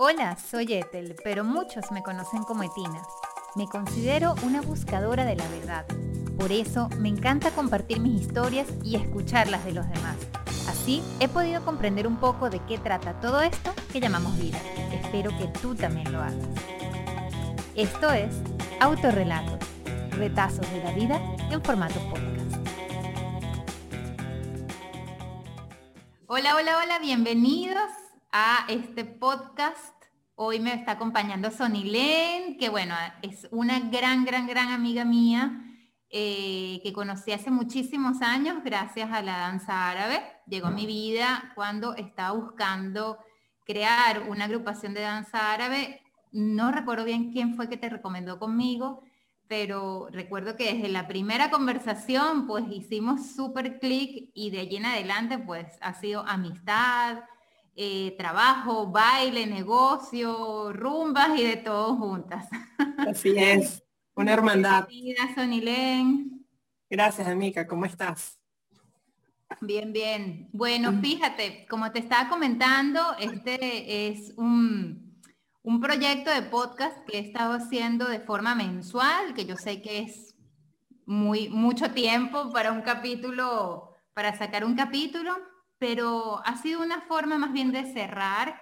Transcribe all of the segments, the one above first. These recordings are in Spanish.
Hola, soy Ethel, pero muchos me conocen como Etina. Me considero una buscadora de la verdad. Por eso me encanta compartir mis historias y escucharlas de los demás. Así he podido comprender un poco de qué trata todo esto que llamamos vida. Espero que tú también lo hagas. Esto es Autorrelatos, retazos de la vida en formato podcast. Hola, hola, hola, bienvenidos a este podcast. Hoy me está acompañando Len, que bueno, es una gran, gran, gran amiga mía eh, que conocí hace muchísimos años gracias a la danza árabe. Llegó a mi vida cuando estaba buscando crear una agrupación de danza árabe. No recuerdo bien quién fue que te recomendó conmigo, pero recuerdo que desde la primera conversación pues hicimos súper clic y de allí en adelante pues ha sido amistad, eh, trabajo, baile, negocio, rumbas y de todo juntas. Así es, una hermandad. Bienvenida, Sonilén. Gracias, amiga, ¿cómo estás? Bien, bien. Bueno, mm. fíjate, como te estaba comentando, este es un, un proyecto de podcast que he estado haciendo de forma mensual, que yo sé que es muy mucho tiempo para un capítulo, para sacar un capítulo, pero ha sido una forma más bien de cerrar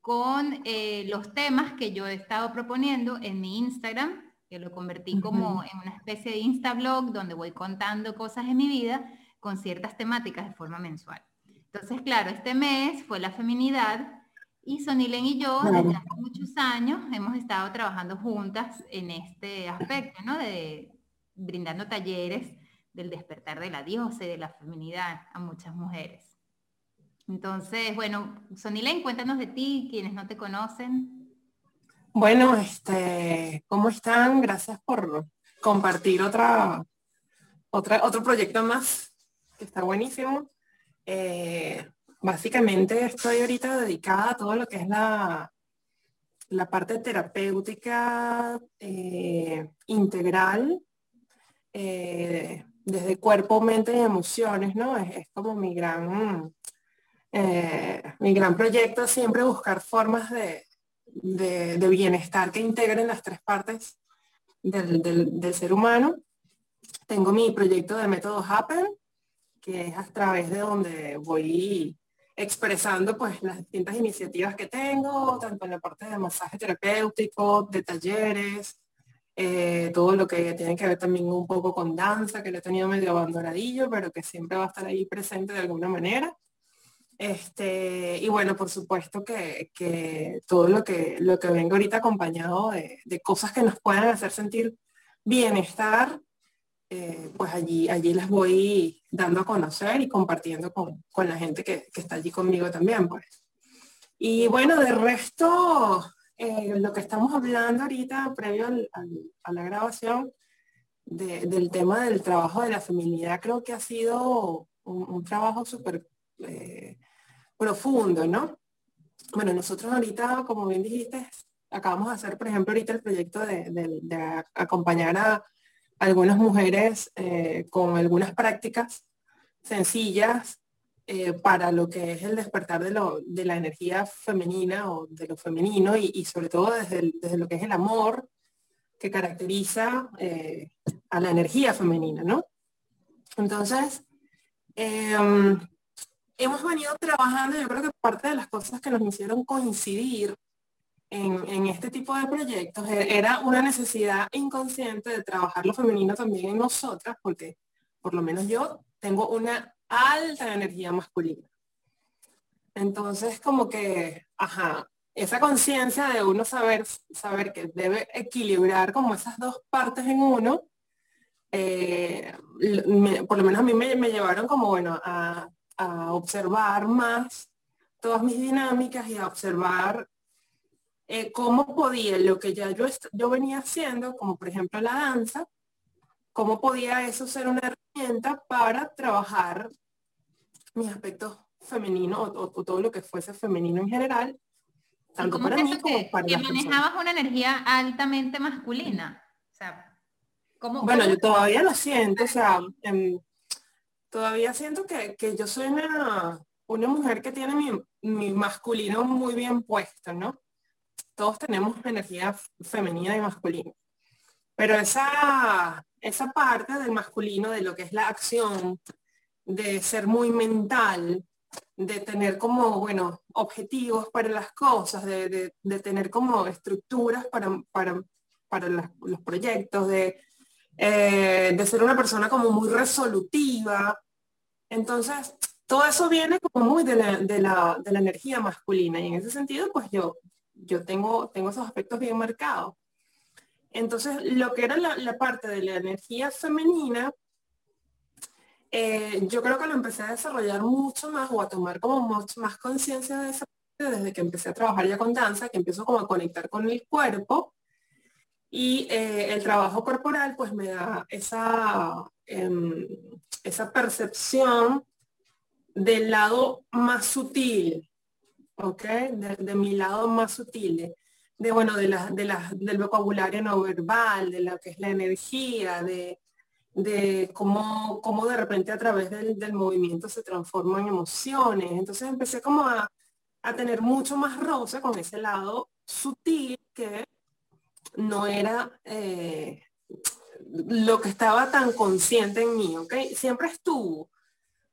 con eh, los temas que yo he estado proponiendo en mi Instagram, que lo convertí como en una especie de Instablog donde voy contando cosas de mi vida con ciertas temáticas de forma mensual. Entonces, claro, este mes fue la feminidad y Sonilen y yo desde hace muchos años hemos estado trabajando juntas en este aspecto, ¿no? De brindando talleres del despertar de la diosa y de la feminidad a muchas mujeres. Entonces, bueno, Sonilén, cuéntanos de ti, quienes no te conocen. Bueno, este, ¿cómo están? Gracias por compartir otra, otra, otro proyecto más, que está buenísimo. Eh, básicamente estoy ahorita dedicada a todo lo que es la, la parte terapéutica eh, integral, eh, desde cuerpo, mente y emociones, ¿no? Es, es como mi gran eh, mi gran proyecto es siempre buscar formas de, de, bienestar que integren las tres partes del, del, ser humano. Tengo mi proyecto de método Happen, que es a través de donde voy expresando pues las distintas iniciativas que tengo, tanto en la parte de masaje terapéutico, de talleres, eh, todo lo que tiene que ver también un poco con danza, que lo he tenido medio abandonadillo, pero que siempre va a estar ahí presente de alguna manera. Este, y bueno, por supuesto que, todo lo que, lo que vengo ahorita acompañado de, cosas que nos puedan hacer sentir bienestar, eh, pues allí, allí las voy dando a conocer y compartiendo con, la gente que, está allí conmigo también, pues. Y bueno, de resto, eh, lo que estamos hablando ahorita, previo a la grabación, del tema del trabajo de la feminidad, creo que ha sido un, un trabajo súper eh, profundo, ¿no? Bueno, nosotros ahorita, como bien dijiste, acabamos de hacer, por ejemplo, ahorita el proyecto de, acompañar a algunas mujeres eh, con algunas prácticas sencillas eh, para lo que es el despertar de, lo, de la energía femenina o de lo femenino y, sobre todo desde, lo que es el amor que caracteriza a la energía femenina, ¿no? Entonces, em, hemos venido trabajando, yo creo que parte de las cosas que nos hicieron coincidir en, este tipo de proyectos e, era una necesidad inconsciente de trabajar lo femenino también en nosotras, porque por lo menos yo tengo una alta energía masculina. Entonces, como que, ajá, esa conciencia de uno saber, saber que debe equilibrar como esas dos partes en uno, eh, por lo menos a mí me, me llevaron como, bueno, a a observar más todas mis dinámicas y a observar eh, cómo podía lo que ya yo, yo venía haciendo, como por ejemplo la danza, cómo podía eso ser una herramienta para trabajar mis aspectos femeninos o, todo lo que fuese femenino en general, tanto para mí como para que manejabas una energía altamente masculina. O sea, ¿cómo, bueno, yo todavía lo siento, o sea, em, todavía siento que, que, yo soy una, mujer que tiene mi, masculino muy bien puesto, ¿no? Todos tenemos energía femenina y masculina. Pero esa, esa parte del masculino, de lo que es la acción, de ser muy mental, de tener como, bueno, objetivos para las cosas, de, tener como estructuras para, para, para los proyectos, de, eh, de ser una persona como muy resolutiva. Entonces, todo eso viene como muy de la, de la, de la energía masculina y en ese sentido, pues yo, yo tengo, tengo esos aspectos bien marcados. Entonces, lo que era la, parte de la energía femenina, eh, yo creo que lo empecé a desarrollar mucho más o a tomar como mucho más conciencia de esa parte desde que empecé a trabajar ya con danza, que empiezo como a conectar con el cuerpo y eh, el trabajo corporal pues me da esa, em, esa percepción del lado más sutil, ¿ok? De, mi lado más sutil, de, bueno, de la, de la, del vocabulario no verbal, de lo que es la energía, de, de cómo, cómo de repente a través del, del movimiento se transforman emociones. Entonces empecé como a, a tener mucho más roce con ese lado sutil que no era eh, lo que estaba tan consciente en mí, ¿ok? Siempre estuvo,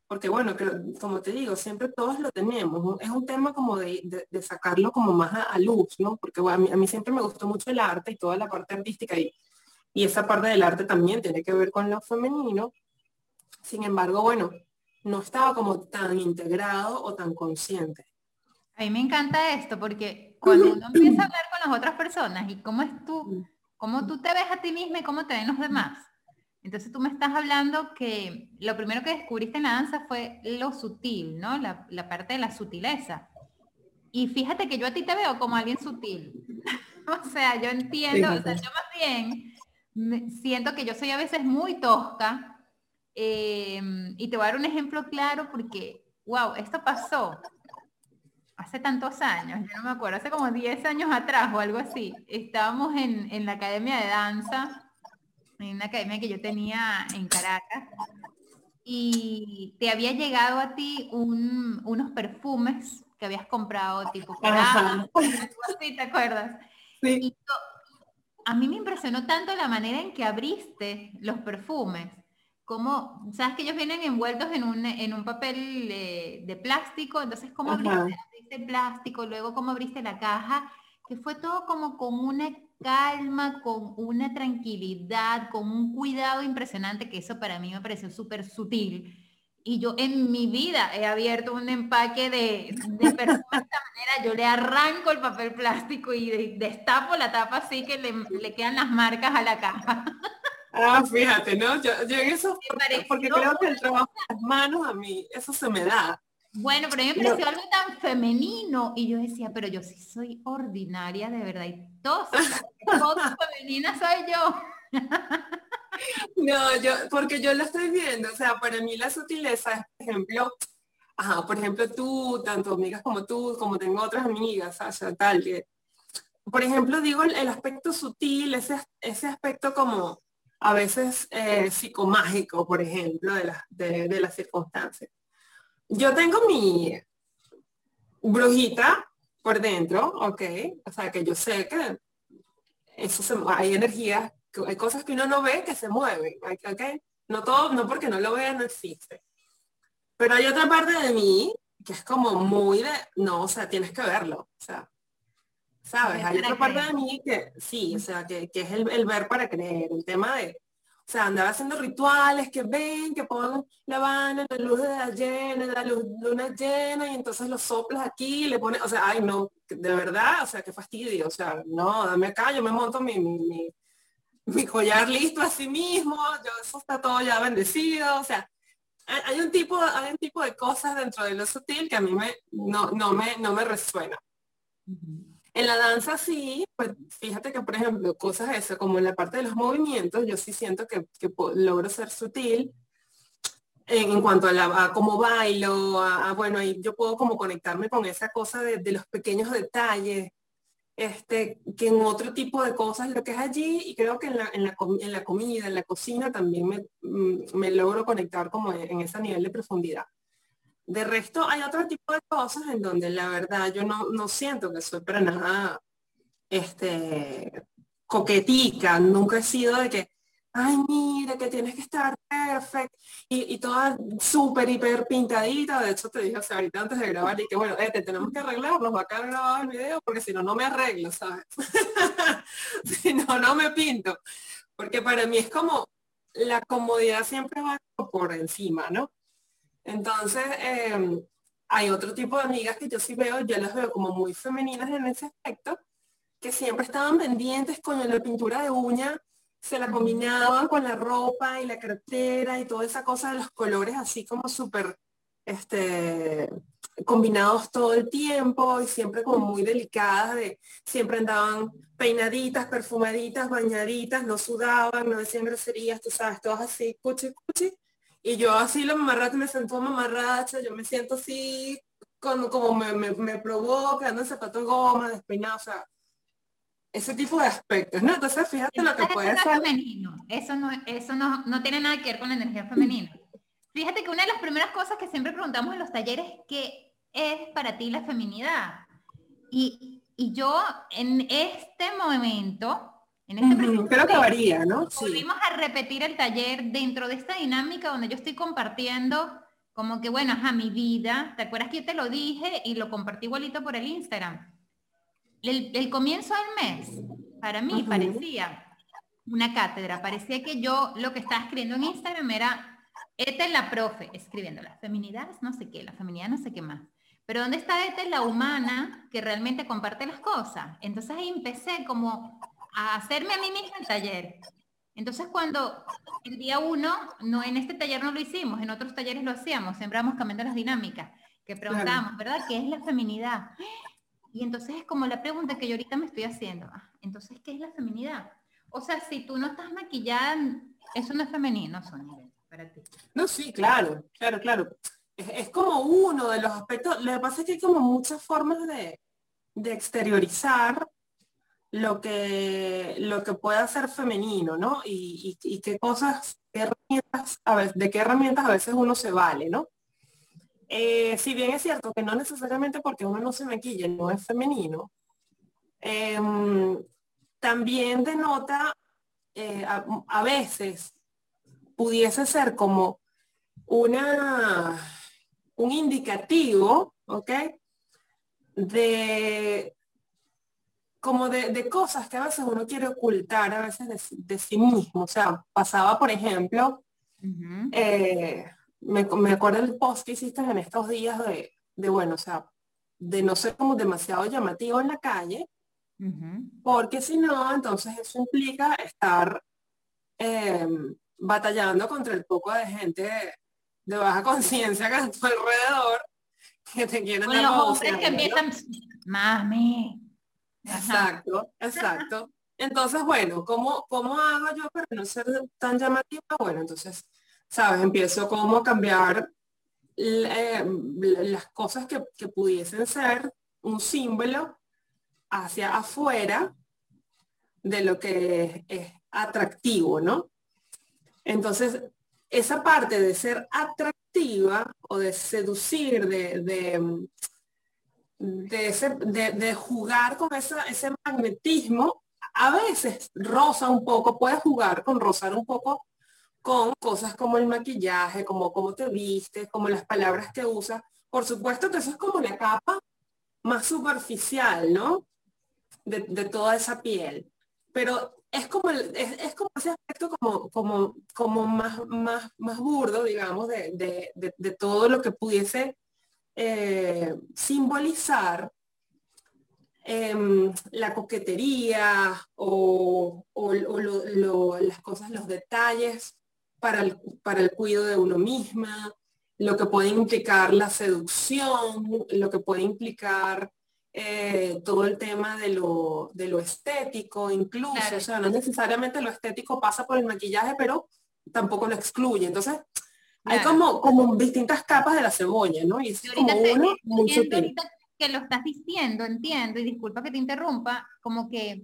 porque bueno, como te digo, siempre todos lo tenemos. Es un tema como de, sacarlo como más a, luz, ¿no? Porque a, mí, siempre me gustó mucho el arte y toda la parte artística y, y esa parte del arte también tiene que ver con lo femenino. Sin embargo, bueno, no estaba como tan integrado o tan consciente. A mí me encanta esto porque cuando uno empieza a hablar con las otras personas y cómo es tú, cómo tú te ves a ti misma y cómo te ven los demás, entonces tú me estás hablando que lo primero que descubriste en la danza fue lo sutil, ¿no? La, parte de la sutileza. Y fíjate que yo a ti te veo como alguien sutil. o sea, yo entiendo, yo más bien siento que yo soy a veces muy tosca. Em, y te voy a dar un ejemplo claro porque, wow, esto pasó hace tantos años, yo no me acuerdo, hace como 10 años atrás o algo así. Estábamos en, en la academia de danza en una academia que yo tenía en Caracas, y te había llegado a ti unos perfumes que habías comprado tipo ¿te acuerdas? Sí. a mí me impresionó tanto la manera en que abriste los perfumes. Como, sabes que ellos vienen envueltos en un, en un papel eh, de plástico, entonces cómo abriste, abriste el plástico, luego cómo abriste la caja, que fue todo como con una calma, con una tranquilidad, con un cuidado impresionante, que eso para mí me pareció súper sutil. Y yo en mi vida he abierto un empaque de, de perfume de esta manera, yo le arranco el papel plástico y destapo la tapa así que le, quedan las marcas a la caja. Ah, fíjate, ¿no? Yo, en eso, porque creo que el trabajo de las manos a mí, eso se me da. Bueno, pero a mí me pareció algo tan femenino y yo decía, pero yo sí soy ordinaria de verdad y todos, femenina soy yo. No, yo, porque yo lo estoy viendo, o sea, para mí la sutileza es, por ejemplo, ajá, por ejemplo, tú, tanto amigas como tú, como tengo otras amigas, sea, tal, que, por ejemplo, digo el, aspecto sutil, ese, ese aspecto como a veces eh, psicomágico, por ejemplo, de, la, de, de las circunstancias yo tengo mi brujita por dentro, ok, o sea que yo sé que eso se, hay energías, hay cosas que uno no ve que se mueven, ok, no todo, no porque no lo vea no existe. Pero hay otra parte de mí que es como muy de, no, o sea, tienes que verlo, o sea, ¿sabes? Hay otra parte de mí que sí, o sea, que, es el, el, ver para creer, el tema de, sea, andaba haciendo rituales que ven, que pongan la vana, la luz de la llena, la luna llena, y entonces los soplas aquí, le pones, o sea, ay no, de verdad, o sea, qué fastidio, o sea, no, dame acá, yo me monto mi, mi, mi, collar listo a sí mismo, yo, eso está todo ya bendecido, o sea, hay, un tipo, hay un tipo de cosas dentro de lo sutil que a mí me, no, no me, no me resuena. En la danza sí, pues fíjate que por ejemplo, cosas eso, como en la parte de los movimientos, yo sí siento que, logro ser sutil en, cuanto a, la, cómo bailo, a, bueno, ahí yo puedo como conectarme con esa cosa de, los pequeños detalles, este, que en otro tipo de cosas lo que es allí, y creo que en la, en la, en la comida, en la cocina también me, mm, me logro conectar como en ese nivel de profundidad. De resto, hay otro tipo de cosas en donde la verdad yo no, no siento que soy para nada este, coquetica. Nunca he sido de que, ay, mira, que tienes que estar perfecto y, y toda súper, hiper pintadita. De hecho, te dije o ahorita antes de grabar y que, bueno, te tenemos que arreglar, nos va a quedar grabado el video porque si no, no me arreglo, ¿sabes? si no, no me pinto. Porque para mí es como, la comodidad siempre va por encima, ¿no? Entonces, em, hay otro tipo de amigas que yo sí veo, yo las veo como muy femeninas en ese aspecto, que siempre estaban pendientes con la pintura de uña, se la combinaban con la ropa y la cartera y toda esa cosa de los colores así como súper este, combinados todo el tiempo y siempre como muy delicadas, de, siempre andaban peinaditas, perfumaditas, bañaditas, no sudaban, no decían groserías, tú sabes, todas así, cuchi, cuchi. Y yo así la mamarracha me sentó mamarracha, yo me siento así, cuando, como me, me, me provoca, ando zapato de goma, despeinado, o sea, ese tipo de aspectos, ¿no? Entonces fíjate lo que puede ser. Femenino. Eso, no, eso no, no tiene nada que ver con la energía femenina. Fíjate que una de las primeras cosas que siempre preguntamos en los talleres, ¿qué es para ti la feminidad? Y, y yo en este momento en este Creo que varía, ¿no? Volvimos a repetir el taller dentro de esta dinámica donde yo estoy compartiendo como que, bueno, a mi vida, ¿te acuerdas que yo te lo dije y lo compartí igualito por el Instagram? El, comienzo del mes, para mí parecía una cátedra, parecía que yo lo que estaba escribiendo en Instagram era, esta es la profe, escribiendo la feminidad no sé qué, la feminidad no sé qué más. Pero ¿dónde está esta es la humana que realmente comparte las cosas? Entonces ahí empecé como a hacerme a mí misma el taller. Entonces cuando el día uno, no en este taller no lo hicimos, en otros talleres lo hacíamos, siempre vamos cambiando las dinámicas, que preguntamos, ¿verdad? ¿Qué es la feminidad? Y entonces es como la pregunta que yo ahorita me estoy haciendo. Ah, entonces, ¿qué es la feminidad? O sea, si tú no estás maquillada, eso no es femenino, Sonia, para ti. No, sí, claro, claro, claro. Es, como uno de los aspectos, lo que pasa es que hay como muchas formas de, de exteriorizar lo que, lo que pueda ser femenino, ¿no? Y, qué cosas, herramientas, a veces, de qué herramientas a veces uno se vale, ¿no? Eh, si bien es cierto que no necesariamente porque uno no se maquilla no es femenino, em, también denota eh, a, veces pudiese ser como una un indicativo, ¿ok? De como de, cosas que a veces uno quiere ocultar, a veces de, sí mismo. O sea, pasaba, por ejemplo, eh, me, me, acuerdo del post que hiciste en estos días de, de, bueno, o sea, de no ser como demasiado llamativo en la calle, porque si no, entonces eso implica estar em, batallando contra el poco de gente de, baja conciencia que a tu alrededor que te quieren bueno, los hombres que empiezan, mami, Exacto, exacto. Entonces, bueno, ¿cómo, ¿cómo hago yo para no ser tan llamativa? Bueno, entonces, ¿sabes? Empiezo como a cambiar eh, las cosas que, que, pudiesen ser un símbolo hacia afuera de lo que es, atractivo, ¿no? Entonces, esa parte de ser atractiva o de seducir, de, de de, de, jugar con ese magnetismo, a veces rosa un poco, puedes jugar con rozar un poco con cosas como el maquillaje, como cómo te vistes, como las palabras que usas. Por supuesto que eso es como la capa más superficial, ¿no? De, toda esa piel. Pero es como, es, como ese aspecto como, como, como más, más, más burdo, digamos, de, de todo lo que pudiese eh, simbolizar em, la coquetería o, las cosas, los detalles para el, para el cuidado de uno misma, lo que puede implicar la seducción, lo que puede implicar eh, todo el tema de lo, de lo estético, incluso, o sea, no necesariamente lo estético pasa por el maquillaje, pero tampoco lo excluye. Entonces, hay como, como distintas capas de la cebolla, ¿no? Y es como uno muy sutil. Que lo estás diciendo, entiendo, y disculpa que te interrumpa, como que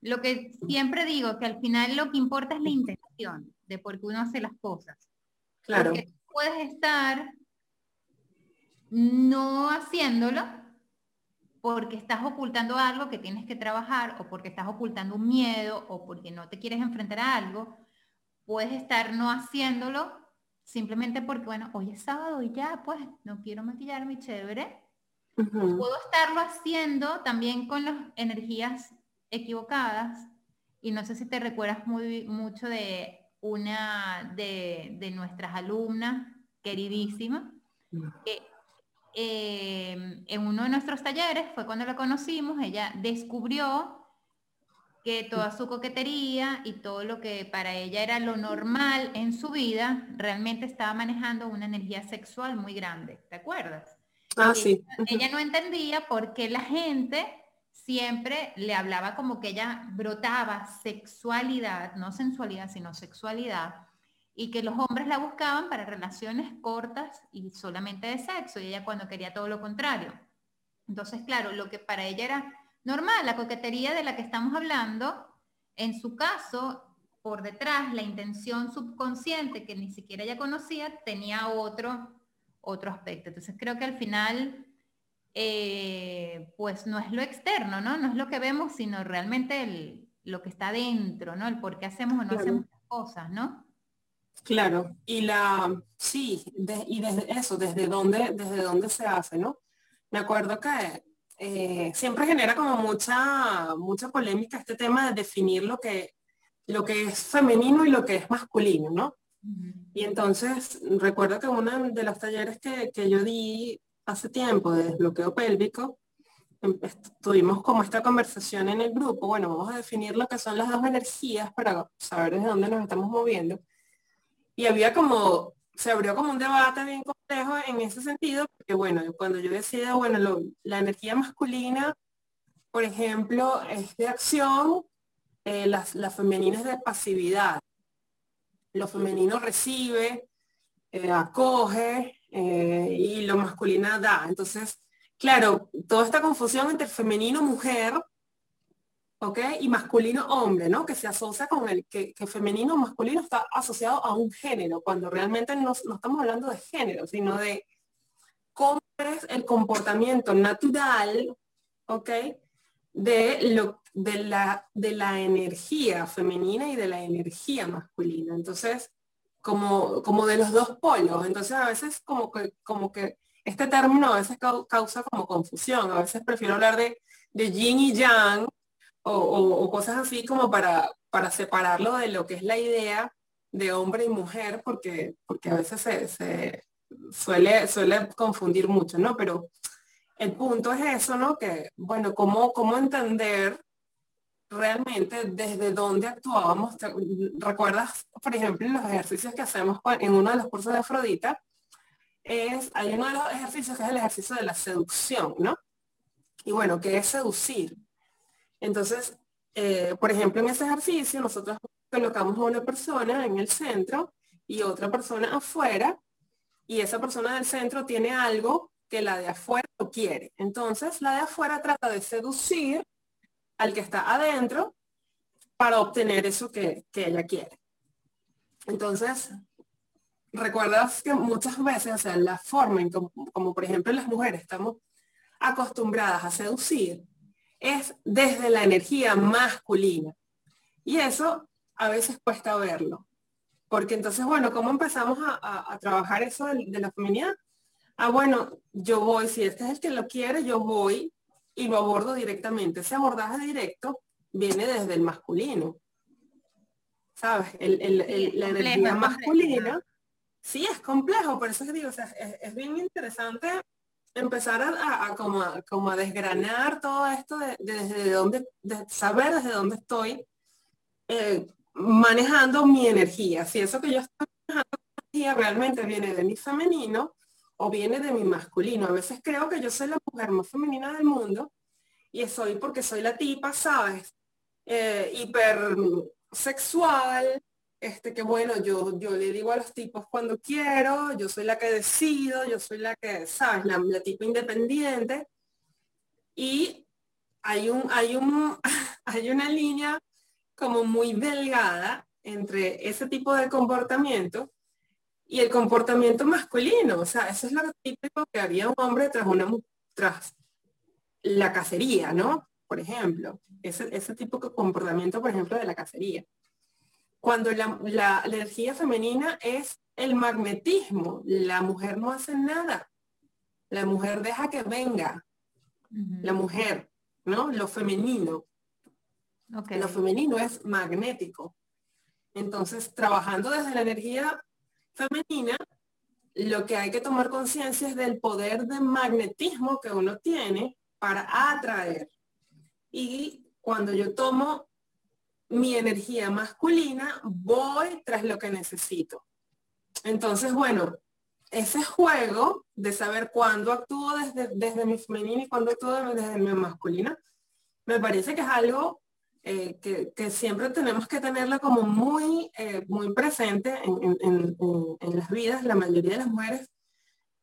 lo que siempre digo, que al final lo que importa es la intención de por qué uno hace las cosas. Claro. Porque puedes estar no haciéndolo porque estás ocultando algo que tienes que trabajar o porque estás ocultando un miedo o porque no te quieres enfrentar a algo. Puedes estar no haciéndolo simplemente porque, bueno, hoy es sábado y ya, pues no quiero maquillarme chévere. Puedo estarlo haciendo también con las energías equivocadas. Y no sé si te recuerdas muy mucho de una de, nuestras alumnas queridísima que eh, en uno de nuestros talleres fue cuando la conocimos ella descubrió que toda su coquetería y todo lo que para ella era lo normal en su vida realmente estaba manejando una energía sexual muy grande ¿te acuerdas? Ah, sí. ella no entendía por qué la gente siempre le hablaba como que ella brotaba sexualidad, no sensualidad, sino sexualidad, y que los hombres la buscaban para relaciones cortas y solamente de sexo, y ella cuando quería todo lo contrario. Entonces, claro, lo que para ella era normal, la coquetería de la que estamos hablando, en su caso, por detrás, la intención subconsciente que ni siquiera ella conocía, tenía otro, otro aspecto. Entonces, creo que al final eh, pues no es lo externo, ¿no? No es lo que vemos, sino realmente lo que está dentro, ¿no? El por qué hacemos o no hacemos las cosas, ¿no? Claro, y la, sí, y desde eso, desde dónde, desde dónde se hace, ¿no? Me acuerdo que eh, siempre genera como mucha, mucha polémica este tema de definir lo que, lo que es femenino y lo que es masculino, ¿no? Y entonces recuerdo que uno de los talleres que, que yo di hace tiempo de desbloqueo pélvico, em, tuvimos como esta conversación en el grupo, bueno, vamos a definir lo que son las dos energías para saber desde dónde nos estamos moviendo. Y había como, se abrió como un debate bien complejo en ese sentido, porque bueno, cuando yo decía, bueno, la energía masculina, por ejemplo, es de acción, eh, las, las femeninas de pasividad. Lo femenino recibe, eh, acoge, eh, y lo masculino da. Entonces, claro, toda esta confusión entre femenino mujer, ¿ok? Y masculino hombre, ¿no? Que se asocia con el que, femenino masculino está asociado a un género, cuando realmente no, no estamos hablando de género, sino de cómo es el comportamiento natural, ¿ok? De, lo, de, la, de la energía femenina y de la energía masculina. Entonces, como, como de los dos polos. Entonces a veces como que, como que este término a veces causa como confusión. A veces prefiero hablar de, de yin y yang o, cosas así como para, para separarlo de lo que es la idea de hombre y mujer, porque, porque a veces se, suele, suele confundir mucho, ¿no? Pero el punto es eso, ¿no? Que, bueno, ¿cómo, cómo entender realmente desde dónde actuábamos. ¿Recuerdas, por ejemplo, los ejercicios que hacemos en uno de los cursos de Afrodita? Es, hay uno de los ejercicios que es el ejercicio de la seducción, ¿no? Y bueno, ¿qué es seducir? Entonces, eh, por ejemplo, en ese ejercicio nosotros colocamos a una persona en el centro y otra persona afuera, y esa persona del centro tiene algo que la de afuera no quiere. Entonces, la de afuera trata de seducir al que está adentro para obtener eso que, ella quiere. Entonces, recuerdas que muchas veces, o sea, la forma en como, como, por ejemplo las mujeres estamos acostumbradas a seducir, es desde la energía masculina. Y eso a veces cuesta verlo. Porque entonces, bueno, ¿cómo empezamos a, trabajar eso de, de, la feminidad? Ah, bueno, yo voy, si este es el que lo quiere, yo voy y lo abordo directamente. Ese abordaje directo viene desde el masculino. ¿Sabes? la energía masculina. Sí, es complejo, por eso es, digo, es, bien interesante empezar a, como, a, desgranar todo esto de, desde dónde, de saber desde dónde estoy eh, manejando mi energía. Si eso que yo estoy manejando realmente viene de mi femenino o viene de mi masculino. A veces creo que yo soy la mujer más femenina del mundo y soy porque soy la tipa, ¿sabes? Eh, hiper sexual, este que bueno, yo, yo le digo a los tipos cuando quiero, yo soy la que decido, yo soy la que, ¿sabes? La, la tipa independiente. Y hay un, hay un, hay una línea como muy delgada entre ese tipo de comportamiento y el comportamiento masculino. O sea, eso es lo típico que haría un hombre tras una tras la cacería, ¿no? Por ejemplo, ese, ese tipo de comportamiento, por ejemplo, de la cacería. Cuando la, la, energía femenina es el magnetismo, la mujer no hace nada. La mujer deja que venga. La mujer, ¿no? Lo femenino. Lo femenino es magnético. Entonces, trabajando desde la energía femenina, lo que hay que tomar conciencia es del poder de magnetismo que uno tiene para atraer. Y cuando yo tomo mi energía masculina, voy tras lo que necesito. Entonces, bueno, ese juego de saber cuándo actúo desde, desde mi femenina y cuándo actúo desde mi masculina, me parece que es algo eh, que, siempre tenemos que tenerla como muy, eh, muy presente en, las vidas, la mayoría de las mujeres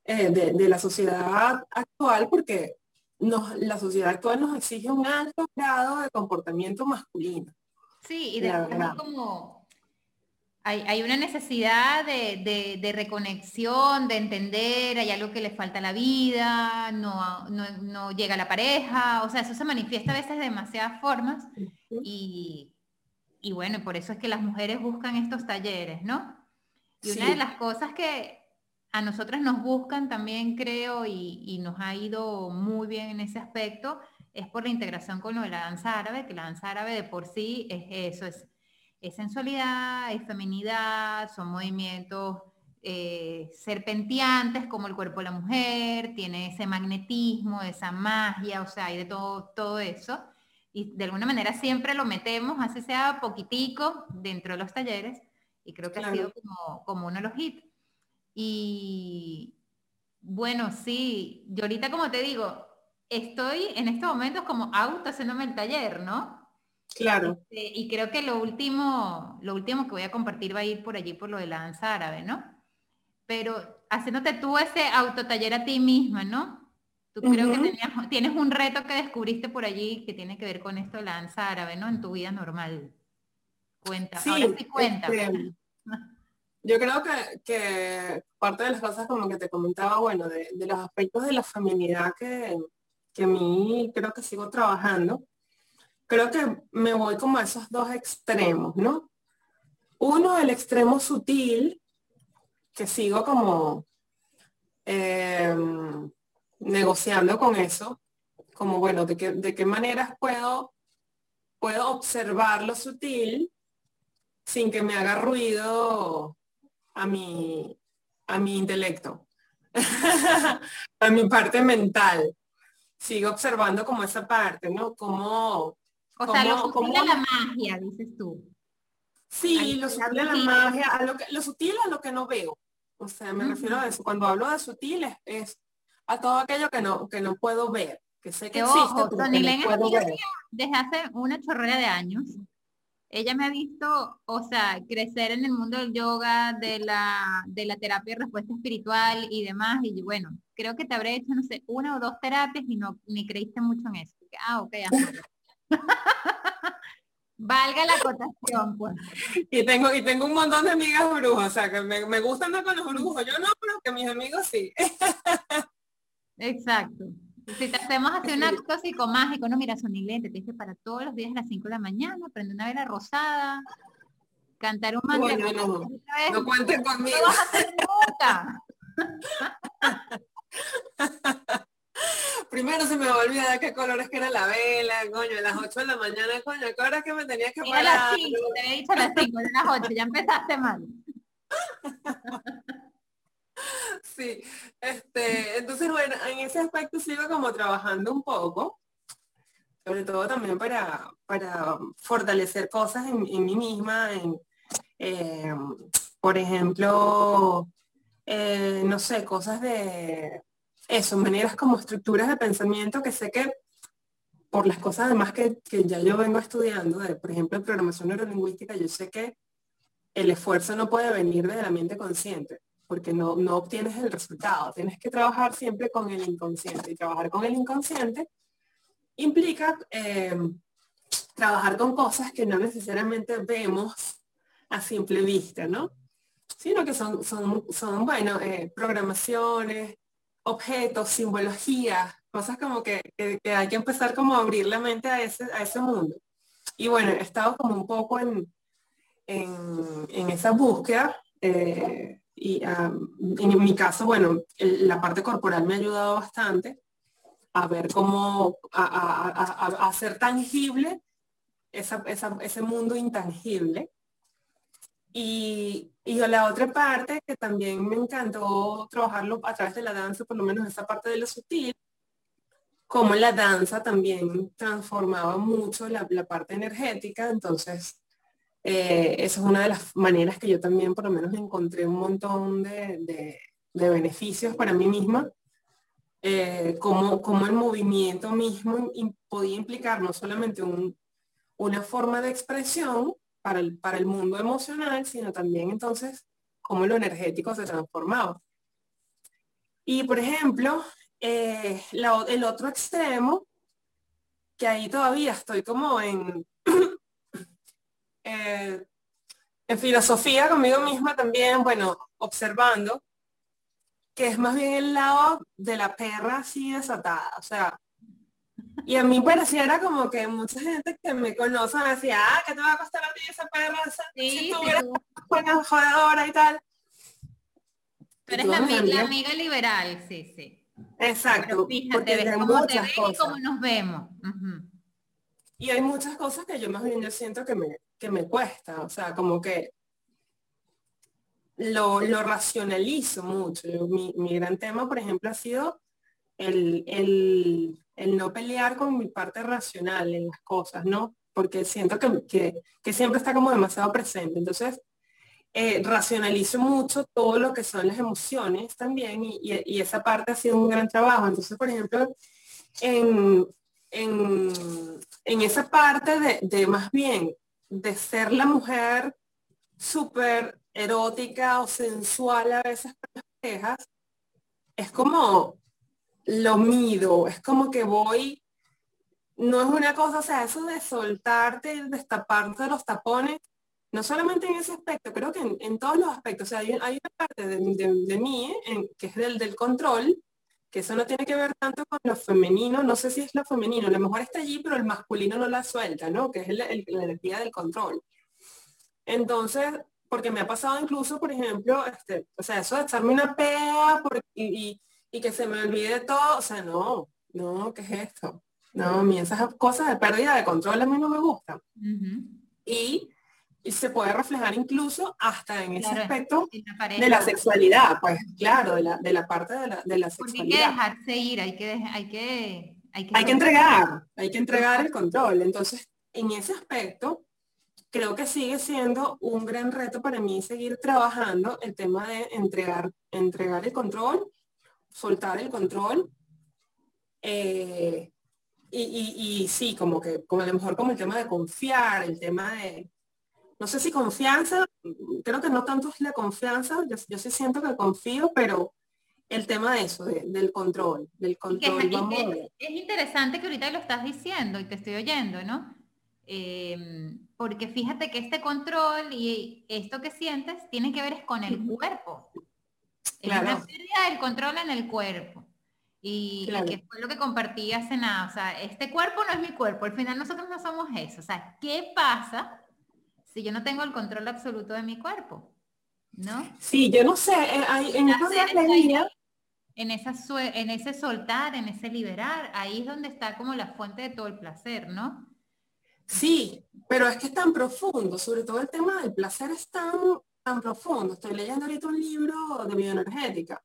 eh, de, la sociedad actual, porque nos, la sociedad actual nos exige un alto grado de comportamiento masculino. Sí, y de como hay, una necesidad de, reconexión, de entender, hay algo que le falta a la vida, no, no, llega la pareja, o sea, eso se manifiesta a veces de demasiadas formas y, bueno, por eso es que las mujeres buscan estos talleres, ¿no? Y una de las cosas que a nosotras nos buscan también, creo, y, y, nos ha ido muy bien en ese aspecto, es por la integración con lo de la danza árabe, que la danza árabe de por sí es eso, es es sensualidad, es feminidad, son movimientos eh, serpenteantes como el cuerpo de la mujer, tiene ese magnetismo, esa magia, o sea, hay de todo, todo eso. Y de alguna manera siempre lo metemos, así sea poquitico, dentro de los talleres, y creo que ha sido como, como uno de los hits. Y bueno, sí, yo ahorita como te digo, estoy en estos momentos como auto haciéndome el taller, ¿no? Claro. Este, y creo que lo último, lo último que voy a compartir va a ir por allí por lo de la danza árabe, ¿no? Pero haciéndote tú ese autotaller a ti misma, ¿no? Tú creo que tienes un reto que descubriste por allí que tiene que ver con esto de la danza árabe, ¿no? En tu vida normal. Cuenta, sí, ahora sí cuenta. Este, yo creo que, parte de las cosas como que te comentaba, bueno, de, los aspectos de la feminidad que, que a mí creo que sigo trabajando, creo que me voy como a esos dos extremos, ¿no? Uno, el extremo sutil, que sigo como em, negociando con eso, como bueno, de qué, de qué maneras puedo, puedo observar lo sutil sin que me haga ruido a mi, a mi intelecto, a mi parte mental. Sigo observando como esa parte, ¿no? Como o sea, lo sutil a la magia, dices tú. Sí, lo sutil a la magia, a lo, que, lo sutil a lo que no veo. O sea, me refiero a eso. Cuando hablo de sutil es, a todo aquello que no, que no puedo ver, que sé que existe, Desde hace una chorrera de años. Ella me ha visto, o sea, crecer en el mundo del yoga, de la, de la terapia de respuesta espiritual y demás. Y bueno, creo que te habré hecho, no sé, una o dos terapias y no ni creíste mucho en eso. Ah, ok, Valga la cotación, pues. Y tengo, y tengo un montón de amigas brujas, o sea, que me, me gusta andar con los brujos. Yo no, pero que mis amigos sí. Exacto. Si te hacemos hacer un acto psicomágico, no mira, sonilente, te dice para todos los días a las 5 de la mañana, prende una vela rosada, cantar un mantra. no, no, no cuenten conmigo. Primero se me va a olvidar de qué colores que era la vela, coño, a las 8 de la mañana, coño, ¿qué hora que me tenía que parar? A las 5, te había dicho a las 5, a las 8, ya empezaste mal. Sí, este, entonces bueno, en ese aspecto sigo como trabajando un poco, sobre todo también para, para fortalecer cosas en, mí misma, en, eh, por ejemplo, eh, no sé, cosas de eso, maneras como estructuras de pensamiento que sé que por las cosas además que, que ya yo vengo estudiando, de, por ejemplo, en programación neurolingüística, yo sé que el esfuerzo no puede venir de la mente consciente, porque no, no obtienes el resultado. Tienes que trabajar siempre con el inconsciente. Y trabajar con el inconsciente implica eh, trabajar con cosas que no necesariamente vemos a simple vista, ¿no? Sino que son, son, son bueno, eh, programaciones, objetos, simbologías, cosas como que, hay que empezar como a abrir la mente a ese, a ese mundo. Y bueno, he estado como un poco en, en, esa búsqueda. Eh, y en mi caso, bueno, la parte corporal me ha ayudado bastante a ver cómo, a, hacer tangible ese mundo intangible. Y, y la otra parte que también me encantó trabajarlo a través de la danza, por lo menos esa parte de lo sutil, como la danza también transformaba mucho la, la parte energética, entonces eh, esa es una de las maneras que yo también por lo menos encontré un montón de, de, beneficios para mí misma, eh, como, como el movimiento mismo podía implicar no solamente un, una forma de expresión para el, para el mundo emocional, sino también entonces cómo lo energético se transformaba. Y por ejemplo, eh, el otro extremo, que ahí todavía estoy como en, eh, en filosofía conmigo misma también, bueno, observando, que es más bien el lado de la perra así desatada, o sea, y a mí pareciera como que mucha gente que me conoce me decía, ah, ¿qué te va a costar a ti esa perra? si tú eres jodedora y tal. Pero es la, amiga liberal, sí, sí. Exacto. fíjate, ves cómo te ves y cómo nos vemos. Y hay muchas cosas que yo más bien yo siento que me, que me cuesta, o sea, como que lo, lo racionalizo mucho. mi, mi, gran tema, por ejemplo, ha sido el, el, el, no pelear con mi parte racional en las cosas, ¿no? Porque siento que, que, que siempre está como demasiado presente. Entonces, eh, racionalizo mucho todo lo que son las emociones también y, y, esa parte ha sido un gran trabajo. Entonces, por ejemplo, en, en, en esa parte de, de, más bien de ser la mujer súper erótica o sensual a veces con las parejas, es como lo mido, es como que voy, no es una cosa, o sea, eso de soltarte y destaparte los tapones, no solamente en ese aspecto, creo que en, todos los aspectos, o sea, hay, hay una parte de, mí, eh, que es del, del control, que eso no tiene que ver tanto con lo femenino, no sé si es lo femenino, a lo mejor está allí, pero el masculino no la suelta, ¿no? Que es la energía del control. Entonces, porque me ha pasado incluso, por ejemplo, este, o sea, eso de echarme una pea y, y, que se me olvide todo, o sea, no, no, ¿qué es esto? No, a mí esas cosas de pérdida de control a mí no me gustan. y y se puede reflejar incluso hasta en ese aspecto de la sexualidad, pues claro, de la, de la parte de la, de la sexualidad. hay que dejarse ir, hay que, hay que, hay que, hay que entregar, hay que entregar el control. Entonces, en ese aspecto, creo que sigue siendo un gran reto para mí seguir trabajando el tema de entregar, entregar el control, soltar el control. Eh, y, y, y, sí, como que, como a lo mejor como el tema de confiar, el tema de, no sé si confianza, creo que no tanto es la confianza, yo, sí siento que confío, pero el tema de eso, del control, del control. Es, interesante que ahorita lo estás diciendo y te estoy oyendo, ¿no? Em, porque fíjate que este control y esto que sientes tiene que ver es con el cuerpo. Claro. Es una pérdida del control en el cuerpo. Y, y, que fue lo que compartí hace nada. O sea, este cuerpo no es mi cuerpo. Al final nosotros no somos eso. O sea, ¿qué pasa si yo no tengo el control absoluto de mi cuerpo? ¿No? Sí, yo no sé, eh, en, en, esa, en ese soltar, en ese liberar, ahí es donde está como la fuente de todo el placer, ¿no? Sí, pero es que es tan profundo, sobre todo el tema del placer es tan, tan profundo. Estoy leyendo ahorita un libro de bioenergética.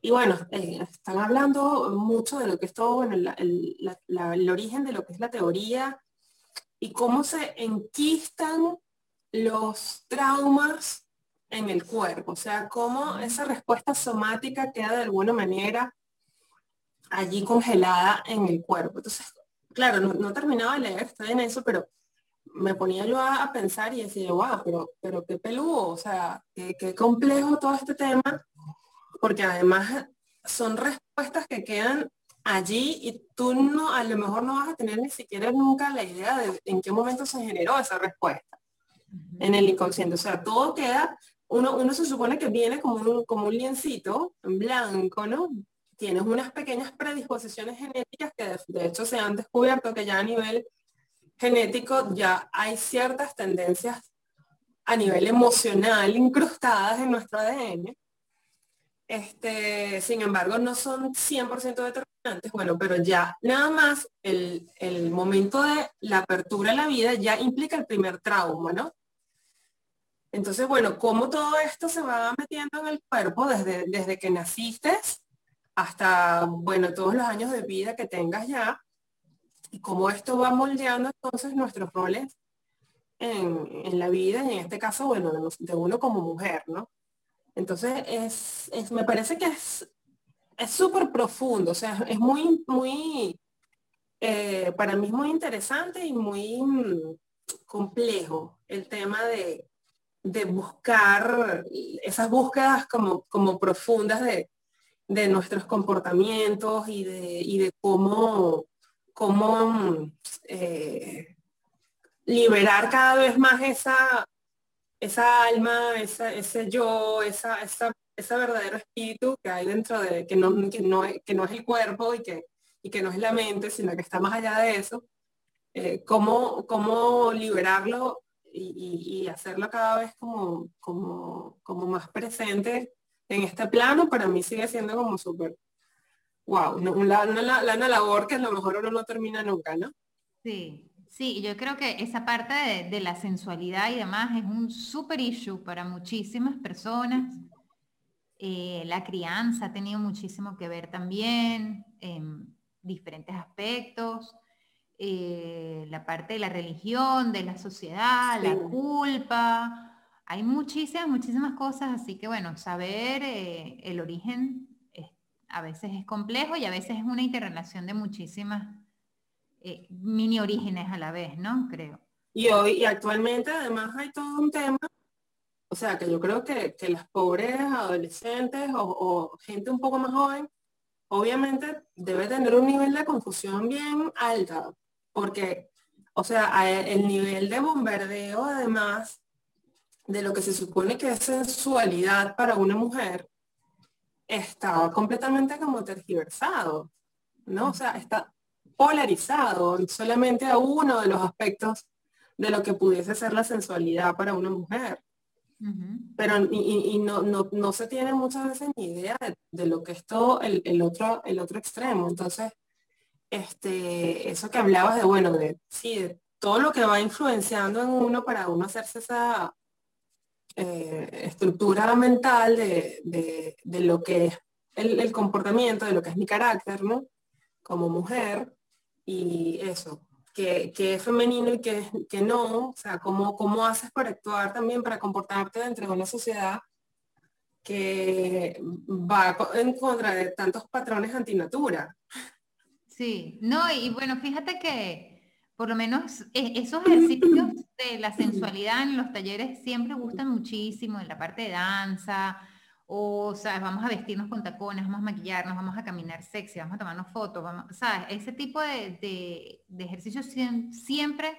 Y bueno, eh, están hablando mucho de lo que es todo, bueno, el origen de lo que es la teoría y cómo se enquistan los traumas en el cuerpo, o sea, cómo esa respuesta somática queda de alguna manera allí congelada en el cuerpo. Entonces, claro, no, terminaba de leer, estoy en eso, pero me ponía yo a, pensar y decía, wow, pero, pero qué peludo, o sea, qué, qué complejo todo este tema, porque además son respuestas que quedan allí y tú no, a lo mejor no vas a tener ni siquiera nunca la idea de en qué momento se generó esa respuesta en el inconsciente. O sea, todo queda, uno, uno se supone que viene como un, como un liencito en blanco, ¿no? Tienes unas pequeñas predisposiciones genéticas que de, hecho se han descubierto que ya a nivel genético ya hay ciertas tendencias a nivel emocional incrustadas en nuestro ADN. Este, sin embargo, no son 100% determinantes, bueno, pero ya nada más el, momento de la apertura a la vida ya implica el primer trauma, ¿no? Entonces, bueno, cómo todo esto se va metiendo en el cuerpo desde, desde que naciste hasta, bueno, todos los años de vida que tengas ya, y cómo esto va moldeando entonces nuestros roles en, la vida, y en este caso, bueno, de, uno como mujer, ¿no? Entonces, es, me parece que es súper profundo, o sea, es muy, muy, eh, para mí es muy interesante y muy mm, complejo el tema de, de buscar esas búsquedas como, como profundas de, nuestros comportamientos y de, y de cómo, cómo eh, liberar cada vez más esa, esa alma, esa, ese yo, esa, esa, ese verdadero espíritu que hay dentro de, que no, que no, que no es el cuerpo y que, y que no es la mente, sino que está más allá de eso. Eh, cómo, cómo liberarlo y, hacerlo cada vez como, como, como más presente en este plano, para mí sigue siendo como súper, wow, una, una, labor que a lo mejor uno no termina nunca, ¿no? Sí, sí, yo creo que esa parte de, la sensualidad y demás es un super issue para muchísimas personas. Eh, la crianza ha tenido muchísimo que ver también en diferentes aspectos. Eh, la parte de la religión, de la sociedad, la culpa. Hay muchísimas, muchísimas cosas, así que bueno, saber eh, el origen a veces es complejo y a veces es una interrelación de muchísimas eh, mini orígenes a la vez, ¿no? Creo. Y hoy, y actualmente además hay todo un tema, o sea, que yo creo que, las pobres adolescentes o, gente un poco más joven, obviamente debe tener un nivel de confusión bien alta, porque, o sea, el nivel de bombardeo además de lo que se supone que es sensualidad para una mujer, está completamente como tergiversado, ¿no? O sea, está polarizado solamente a uno de los aspectos de lo que pudiese ser la sensualidad para una mujer. Pero y, no, no, se tiene muchas veces ni idea de, lo que es todo el, otro, el otro extremo. Entonces, este, eso que hablabas de, bueno, de, sí, de todo lo que va influenciando en uno para uno hacerse esa eh, estructura mental de, lo que es el, comportamiento, de lo que es mi carácter, ¿no? Como mujer, y eso, que, es femenino y que, que no, o sea, cómo, cómo haces para actuar también, para comportarte dentro de una sociedad que va en contra de tantos patrones antinatura. Sí, no, y bueno, fíjate que por lo menos e, esos ejercicios de la sensualidad en los talleres siempre gustan muchísimo, en la parte de danza, o, sea, vamos a vestirnos con tacones, vamos a maquillarnos, vamos a caminar sexy, vamos a tomarnos fotos, vamos, ¿sabes? Ese tipo de, de, ejercicios siempre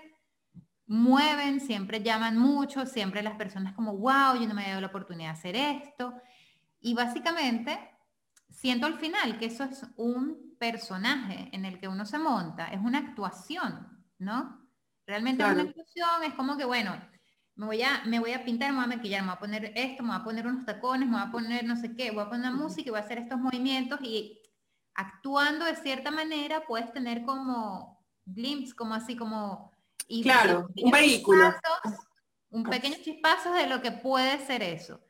mueven, siempre llaman mucho, siempre las personas como, wow, yo no me he dado la oportunidad de hacer esto. Y básicamente, siento al final que eso es un personaje en el que uno se monta, es una actuación, ¿no? Realmente es una actuación, es como que, bueno, me voy, a, me voy a pintar, me voy a maquillar, me voy a poner esto, me voy a poner unos tacones, me voy a poner no sé qué, voy a poner música y voy a hacer estos movimientos y actuando de cierta manera puedes tener como glimpse, como así, como... Y claro, un vehículo. un pequeño chispazo de lo que puede ser eso.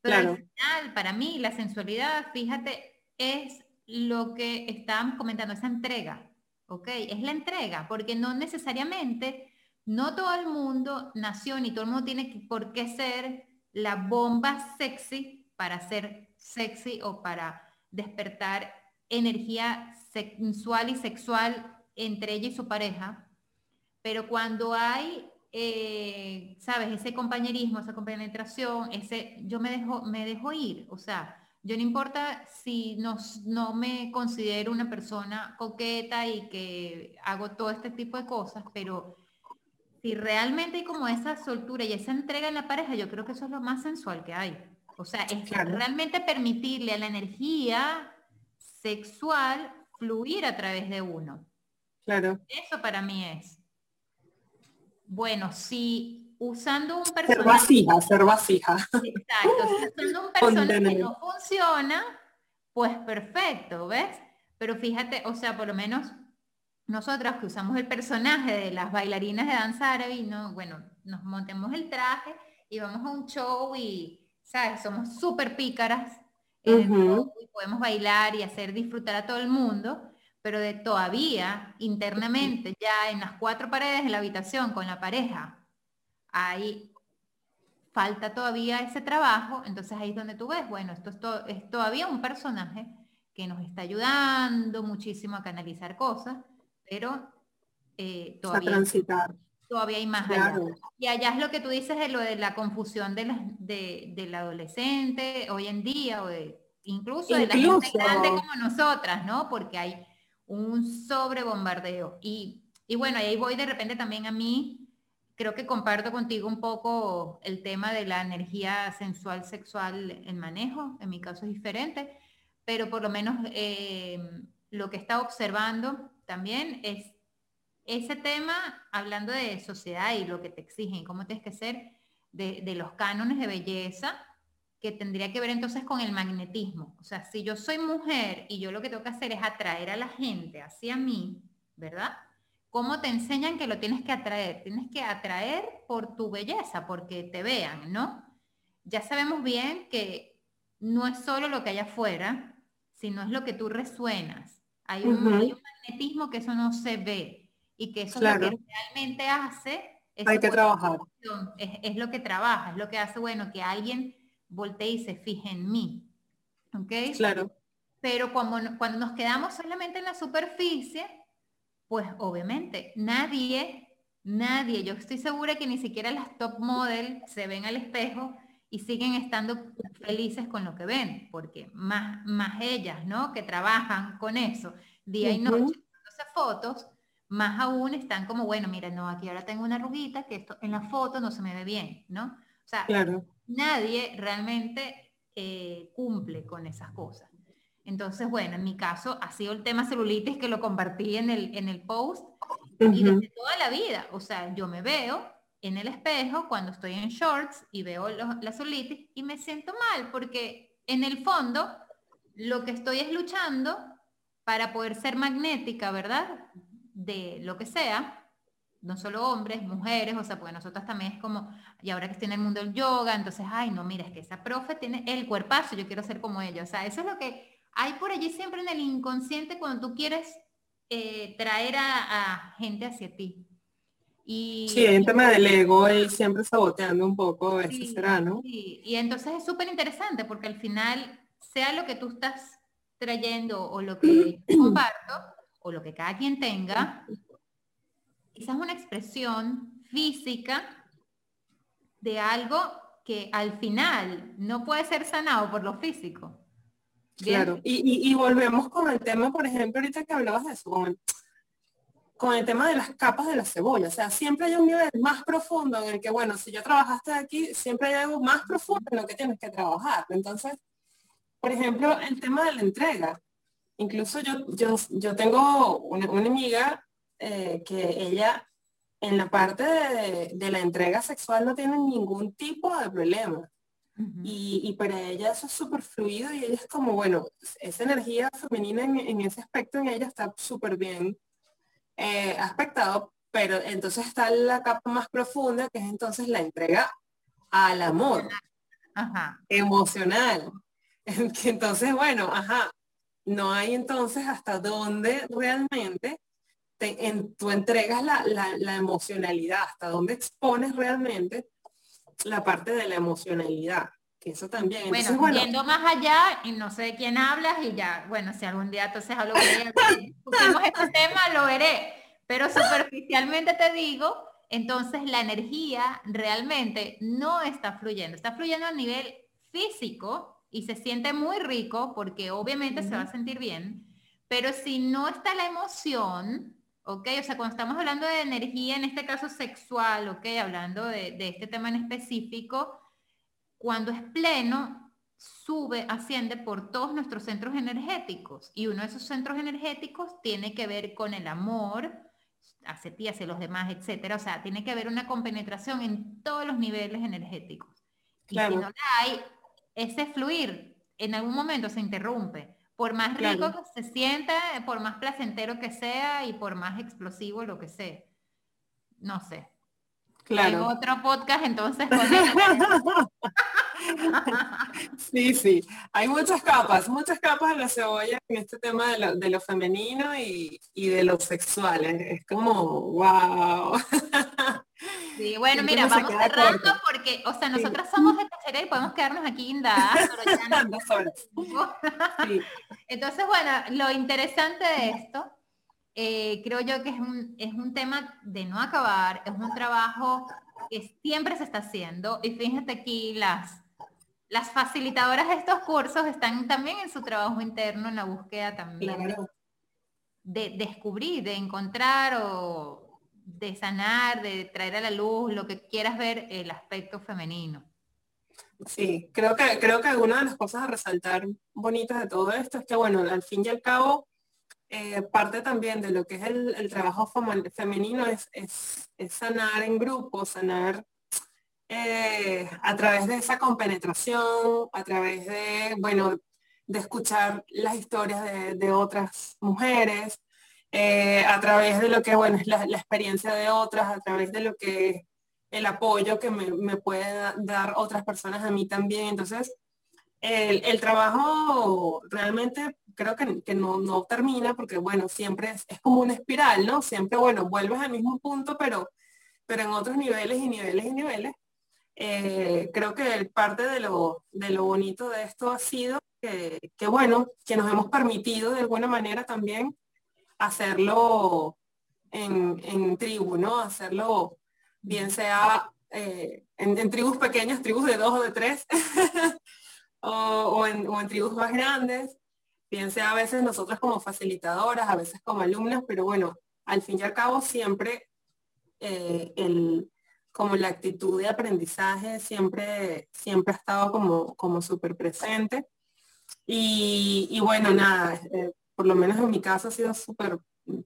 Pero al final, para mí, la sensualidad, fíjate, es lo que estábamos comentando, esa entrega, ¿ok? Es la entrega, porque no necesariamente, no todo el mundo nació, ni todo el mundo tiene por qué ser la bomba sexy para ser sexy o para despertar energía sensual y sexual entre ella y su pareja, pero cuando hay, eh, sabes, ese compañerismo, esa compenetración, ese, yo me dejo, me dejo ir, o sea, yo no importa si no, no me considero una persona coqueta y que hago todo este tipo de cosas, pero si realmente hay como esa soltura y esa entrega en la pareja, yo creo que eso es lo más sensual que hay. O sea, es realmente permitirle a la energía sexual fluir a través de uno. Claro. Eso para mí es. Bueno, si usando un personaje... Ser vasija, ser vasija. Exacto, si usando un personaje no funciona, pues perfecto, ¿ves? Pero fíjate, o sea, por lo menos nosotras que usamos el personaje de las bailarinas de danza árabe, ¿no? bueno, nos montemos el traje y vamos a un show y, ¿sabes? Somos súper pícaras y podemos bailar y hacer disfrutar a todo el mundo, pero de todavía internamente, ya en las cuatro paredes de la habitación con la pareja, ahí falta todavía ese trabajo, entonces ahí es donde tú ves, bueno, esto es, es todavía un personaje que nos está ayudando muchísimo a canalizar cosas, pero eh, todavía, todavía hay más allá. Y allá es lo que tú dices de lo de la confusión de la, de, del adolescente hoy en día, o de, incluso, de la gente grande como nosotras, ¿no? Porque hay un sobrebombardeo. Y, y bueno, ahí voy de repente también a mí, creo que comparto contigo un poco el tema de la energía sensual, sexual, el manejo, en mi caso es diferente, pero por lo menos eh, lo que está observando también es ese tema, hablando de sociedad y lo que te exigen, cómo tienes que ser, de, los cánones de belleza, que tendría que ver entonces con el magnetismo. O sea, si yo soy mujer y yo lo que tengo que hacer es atraer a la gente hacia mí, ¿verdad? ¿Cómo te enseñan que lo tienes que atraer? Tienes que atraer por tu belleza, porque te vean, ¿no? Ya sabemos bien que no es solo lo que hay afuera, sino es lo que tú resuenas. Hay un, magnetismo que eso no se ve y que eso es lo que realmente hace. Hay que trabajar. Es, lo que trabaja, es lo que hace, bueno, que alguien voltee y se fije en mí. ¿Ok? Claro. Pero cuando, cuando nos quedamos solamente en la superficie, pues obviamente nadie, nadie, yo estoy segura que ni siquiera las top model se ven al espejo y siguen estando felices con lo que ven, porque más, más ellas, ¿no? Que trabajan con eso día y noche, fotos, más aún están como, bueno, mira, no, aquí ahora tengo una ruguita que esto en la foto no se me ve bien, ¿no? O sea, nadie realmente eh, cumple con esas cosas. Entonces, bueno, en mi caso ha sido el tema celulitis que lo compartí en el, en el post y desde toda la vida, o sea, yo me veo en el espejo cuando estoy en shorts y veo la celulitis y me siento mal porque en el fondo lo que estoy es luchando para poder ser magnética, ¿verdad? De lo que sea, no solo hombres, mujeres, o sea, porque nosotras también es como, y ahora que estoy en el mundo del yoga, entonces, ay, no, mira, es que esa profe tiene el cuerpazo, yo quiero ser como ella, o sea, eso es lo que hay por allí siempre en el inconsciente cuando tú quieres eh, traer a gente hacia ti. Y, sí, en tema del ego y siempre saboteando un poco, ese será, ¿no? y entonces es súper interesante porque al final, sea lo que tú estás trayendo o lo que comparto, o lo que cada quien tenga, es una expresión física de algo que al final no puede ser sanado por lo físico. Claro, y, y, volvemos con el tema, por ejemplo, ahorita que hablabas de eso, con el tema de las capas de la cebolla. O sea, siempre hay un nivel más profundo en el que, bueno, si yo trabajaste aquí, siempre hay algo más profundo en lo que tienes que trabajar. Entonces, por ejemplo, el tema de la entrega. Incluso yo, yo, yo tengo una, amiga eh, que ella en la parte de, la entrega sexual no tiene ningún tipo de problema. y, y, para ella eso es súper fluido y ella es como, bueno, esa energía femenina en, en ese aspecto en ella está súper bien eh, aspectado, pero entonces está la capa más profunda, que es entonces la entrega al amor emocional. Entonces, bueno, ajá, no hay entonces hasta dónde realmente te, en, tú entregas la, la, emocionalidad, hasta dónde expones realmente la parte de la emocionalidad, que eso también. bueno, yendo más allá, y no sé de quién hablas, y ya, bueno, si algún día entonces algo que este tema, lo veré. Pero superficialmente te digo, entonces la energía realmente no está fluyendo, está fluyendo a nivel físico y se siente muy rico porque obviamente se va a sentir bien, pero si no está la emoción, ¿ok? O sea, cuando estamos hablando de energía, en este caso sexual, ¿ok? Hablando de, este tema en específico, cuando es pleno, sube, asciende por todos nuestros centros energéticos y uno de esos centros energéticos tiene que ver con el amor hacia ti, hacia los demás, etcétera. O sea, tiene que haber una compenetración en todos los niveles energéticos. Y si no la hay, ese fluir en algún momento se interrumpe. Por más rico que se sienta, por más placentero que sea y por más explosivo lo que sea. No sé. Claro. otro podcast entonces Sí, sí. Hay muchas capas, muchas capas de la cebolla en este tema de lo, femenino y, de lo sexual. Es como, wow. Sí, bueno, mira, vamos cerrando porque, o sea, nosotras somos de tercera y podemos quedarnos aquí indadas, Entonces, bueno, lo interesante de esto, eh, creo yo que es un, es un tema de no acabar, es un trabajo que siempre se está haciendo. Y fíjate aquí las las facilitadoras de estos cursos están también en su trabajo interno, en la búsqueda también de, descubrir, de encontrar o de sanar, de traer a la luz lo que quieras ver el aspecto femenino. Sí, creo que, creo que una de las cosas a resaltar bonitas de todo esto es que, bueno, al fin y al cabo, eh, parte también de lo que es el, trabajo femenino es, es, sanar en grupo, sanar eh, a través de esa compenetración, a través de, bueno, de escuchar las historias de, otras mujeres, eh, a través de lo que, bueno, es la, experiencia de otras, a través de lo que el apoyo que me, me pueden dar otras personas a mí también. Entonces, el, trabajo realmente creo que, no, no, termina porque, bueno, siempre es, como una espiral, ¿no? Siempre, bueno, vuelves al mismo punto, pero, pero en otros niveles y niveles y niveles. Eh, creo que parte de lo, de lo bonito de esto ha sido que, bueno, que nos hemos permitido de alguna manera también hacerlo en, en tribu, ¿no? Hacerlo bien sea eh, en, tribus pequeñas, tribus de dos o de tres, o, en, o, en, tribus más grandes, bien sea a veces nosotras como facilitadoras, a veces como alumnas, pero bueno, al fin y al cabo siempre eh, el, como la actitud de aprendizaje siempre, siempre ha estado como, como súper presente. Y, bueno, nada, eh, por lo menos en mi caso ha sido súper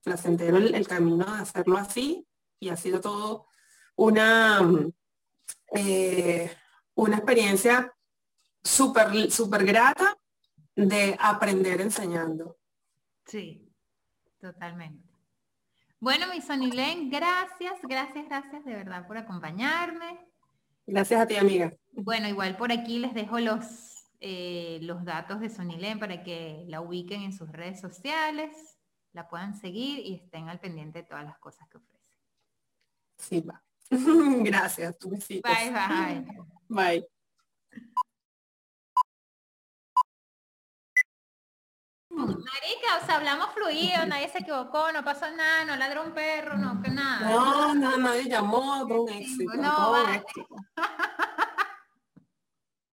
placentero el, camino de hacerlo así y ha sido todo una, eh, una experiencia súper, súper grata de aprender enseñando. Sí, totalmente. Bueno, mi Sonilén, gracias, gracias, gracias de verdad por acompañarme. Gracias a ti, amiga. Bueno, igual por aquí les dejo los, eh, los datos de Sonilén para que la ubiquen en sus redes sociales, la puedan seguir y estén al pendiente de todas las cosas que ofrece. Sí, va. Gracias, tu besito. Bye, bye. Bye. Marica, o sea, hablamos fluido, nadie se equivocó, no pasó nada, no ladró un perro, no, que nada. No, no, nadie llamó, un éxito. No,